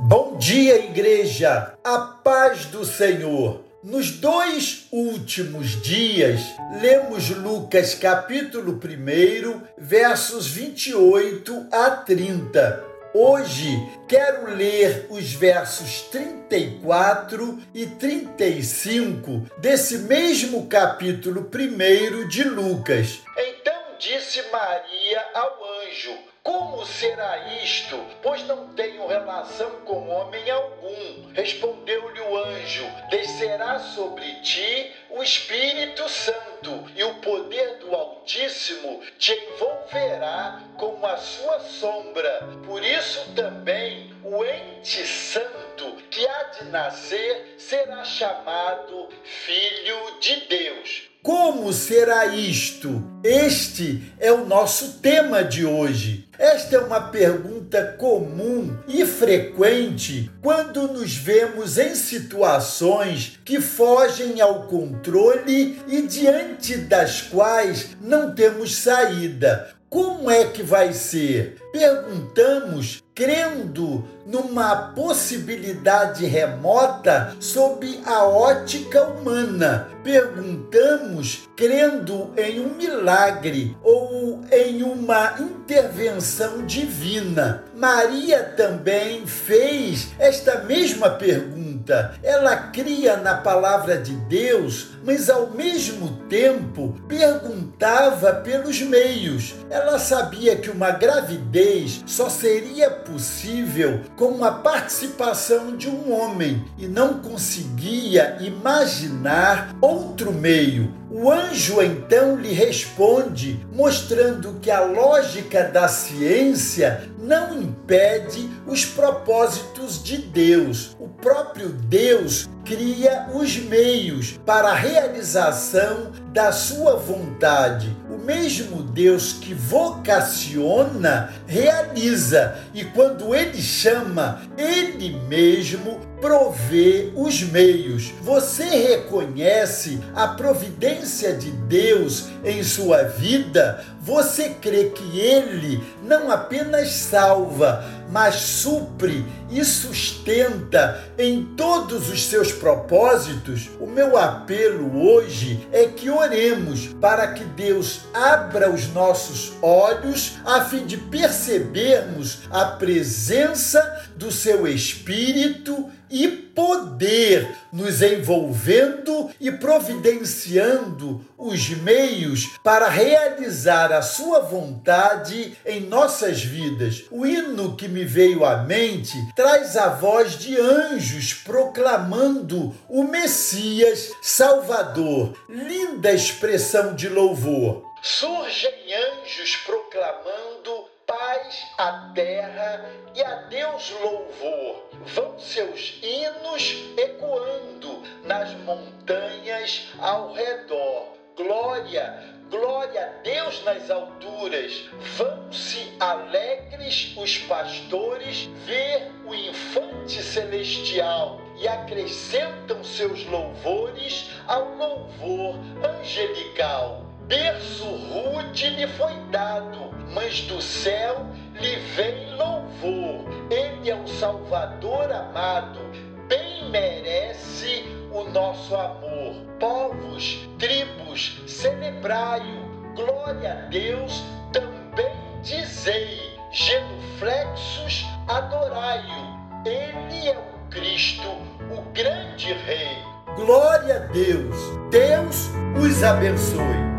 Bom dia, igreja! A paz do Senhor! Nos dois últimos dias, lemos Lucas capítulo 1, versos 28 a 30. Hoje quero ler os versos 34 e 35 desse mesmo capítulo 1 de Lucas. Então disse Maria ao anjo como será isto? Pois não tenho relação com homem algum. Respondeu-lhe o anjo: Descerá sobre ti o Espírito Santo, e o poder do Altíssimo te envolverá com a sua sombra. Por isso também o ente santo que há de nascer será chamado Filho de Deus. Como será isto? Este é o nosso tema de hoje. Esta é uma pergunta comum e frequente quando nos vemos em situações que fogem ao controle e diante das quais não temos saída. Como é que vai ser? Perguntamos crendo numa possibilidade remota sob a ótica humana. Perguntamos crendo em um milagre ou em uma intervenção divina. Maria também fez esta mesma pergunta. Ela cria na palavra de Deus, mas ao mesmo tempo perguntava pelos meios. Ela sabia que uma gravidez só seria possível com a participação de um homem e não conseguia imaginar outro meio. O anjo então lhe responde, mostrando que a lógica da ciência não impede os propósitos de Deus. O próprio Deus cria os meios para a realização da sua vontade. O mesmo Deus que vocaciona, realiza, e quando ele chama, ele mesmo provê os meios. Você reconhece a providência de Deus em sua vida? Você crê que ele não apenas salva, mas supre e sustenta em todos os seus propósitos, o meu apelo hoje é que oremos para que Deus abra os nossos olhos a fim de percebermos a presença do seu Espírito e poder nos envolvendo e providenciando os meios para realizar a sua vontade em nossas vidas. O hino que me veio à mente traz a voz de anjos proclamando o Messias Salvador. Linda expressão de louvor. Surgem anjos proclamando paz à terra e a Deus louvor. Vão seus hinos ecoando nas montanhas ao redor. Glória, glória a Deus nas alturas. Vão-se alegres os pastores ver o infante celestial e acrescentam seus louvores ao louvor angelical. Berço rude lhe foi dado, mas do céu lhe vem louvor. Ele é o Salvador amado, bem merece o nosso amor. Povos, tribos, celebrai-o, glória a Deus, também dizei, genuflexos, adorai-o. Ele é o Cristo, o grande Rei. Glória a Deus. Deus os abençoe.